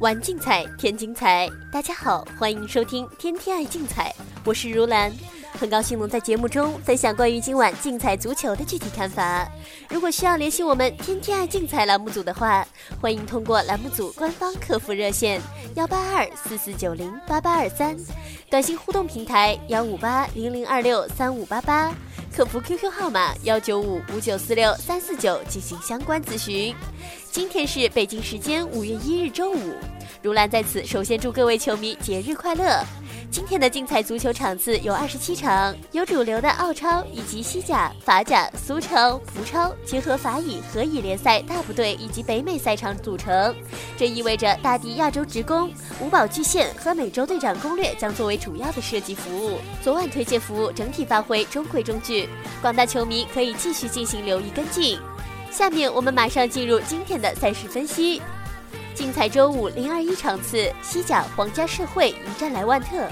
玩竞彩，添精彩。大家好，欢迎收听《天天爱竞彩》，我是如兰，很高兴能在节目中分享关于今晚竞彩足球的具体看法。如果需要联系我们《天天爱竞彩》栏目组的话，欢迎通过栏目组官方客服热线幺八二四四九零八八二三，短信互动平台幺五八零零二六三五八八，客服 QQ 号码幺九五五九四六三四九进行相关咨询。今天是北京时间五月一日周五，如兰在此首先祝各位球迷节日快乐。今天的精彩足球场次有二十七场，由主流的澳超以及西甲、法甲、苏超、葡超结合法乙、荷乙联赛大部队以及北美赛场组成。这意味着大地亚洲职工、五宝巨献和美洲队长攻略将作为主要的设计服务。昨晚推介服务整体发挥中规中矩，广大球迷可以继续进行留意跟进。下面我们马上进入今天的赛事分析。竞彩周五零二一场次，西甲皇家社会迎战莱万特。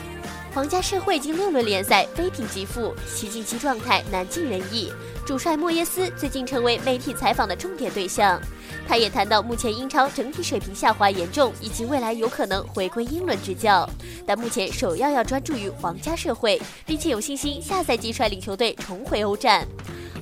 皇家社会近六轮联赛非平即负，其近期状态难尽人意。主帅莫耶斯最近成为媒体采访的重点对象。他也谈到目前英超整体水平下滑严重，以及未来有可能回归英伦执教。但目前首要要专注于皇家社会，并且有信心下赛季率领球队重回欧战。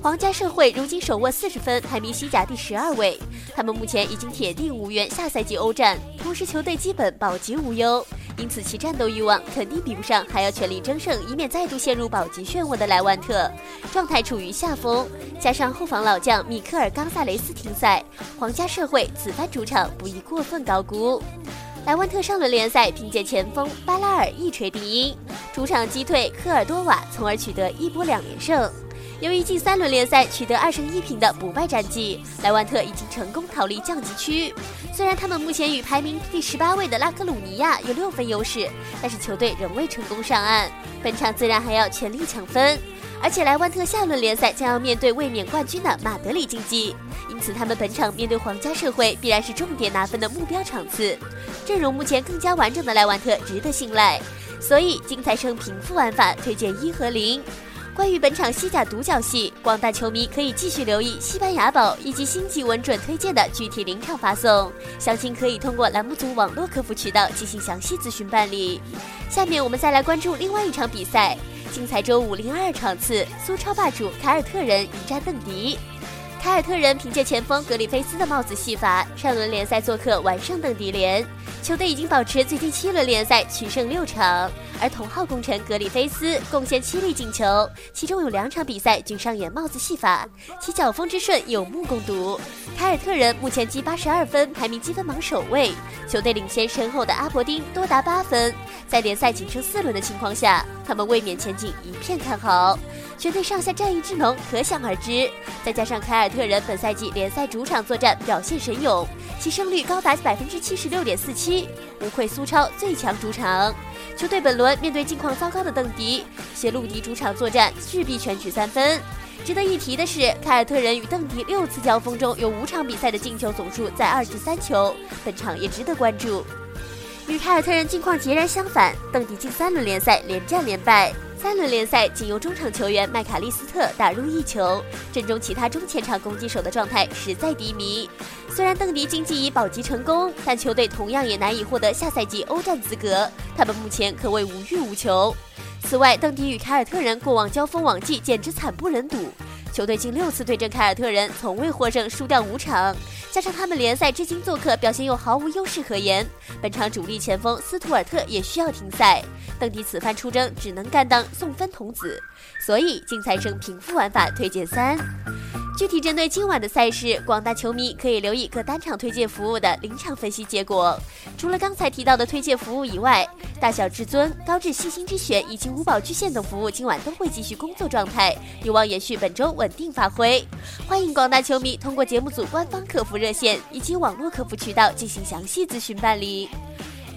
皇家社会如今手握四十分，排名西甲第十二位。他们目前已经铁定无缘下赛季欧战，同时球队基本保级无忧，因此其战斗欲望肯定比不上还要全力争胜，以免再度陷入保级漩涡的莱万特。状态处于下风，加上后防老将米克尔·冈萨雷斯停赛，皇家社会此番主场不宜过分高估。莱万特上轮联赛凭借前锋巴拉尔一锤定音，主场击退科尔多瓦，从而取得一波两连胜。由于近三轮联赛取得二胜一平的不败战绩，莱万特已经成功逃离降级区。虽然他们目前与排名第十八位的拉科鲁尼亚有六分优势，但是球队仍未成功上岸。本场自然还要全力抢分，而且莱万特下轮联赛将要面对卫冕冠军的马德里竞技，因此他们本场面对皇家社会必然是重点拿分的目标场次。阵容目前更加完整的莱万特值得信赖，所以精彩胜平负玩法推荐一和零。关于本场西甲独角戏，广大球迷可以继续留意西班牙宝以及星级稳准推荐的具体临场发送，详情可以通过栏目组网络客服渠道进行详细咨询办理。下面我们再来关注另外一场比赛，精彩周五零二场次，苏超霸主凯尔特人迎战邓迪。凯尔特人凭借前锋格里菲斯的帽子戏法，上轮联赛做客完胜邓迪联，球队已经保持最近七轮联赛取胜六场。而同号功臣格里菲斯贡献七粒进球，其中有两场比赛均上演帽子戏法，其脚风之顺有目共睹。凯尔特人目前积八十二分，排名积分榜首位，球队领先身后的阿伯丁多达八分。在联赛仅剩四轮的情况下，他们卫冕前景一片看好。全队上下战役之浓可想而知，再加上凯尔特人本赛季联赛主场作战表现神勇，其胜率高达百分之七十六点四七，无愧苏超最强主场。球队本轮面对近况糟糕的邓迪，谢路迪主场作战势必全取三分。值得一提的是，凯尔特人与邓迪六次交锋中有五场比赛的进球总数在二至三球，本场也值得关注。与凯尔特人近况截然相反，邓迪近三轮联赛连战连败。三轮联赛仅由中场球员麦卡利斯特打入一球，阵中其他中前场攻击手的状态实在低迷。虽然邓迪经济已保级成功，但球队同样也难以获得下赛季欧战资格，他们目前可谓无欲无求。此外，邓迪与凯尔特人过往交锋往绩简直惨不忍睹。球队近六次对阵凯尔特人，从未获胜，输掉五场。加上他们联赛至今做客表现又毫无优势可言，本场主力前锋斯图尔特也需要停赛。邓迪此番出征，只能甘当送分童子。所以竞赛生平复玩法推荐三。具体针对今晚的赛事，广大球迷可以留意各单场推荐服务的临场分析结果。除了刚才提到的推荐服务以外，大小至尊、高智细心之选以及五宝巨献等服务今晚都会继续工作状态，有望延续本周稳定发挥。欢迎广大球迷通过节目组官方客服热线以及网络客服渠道进行详细咨询办理。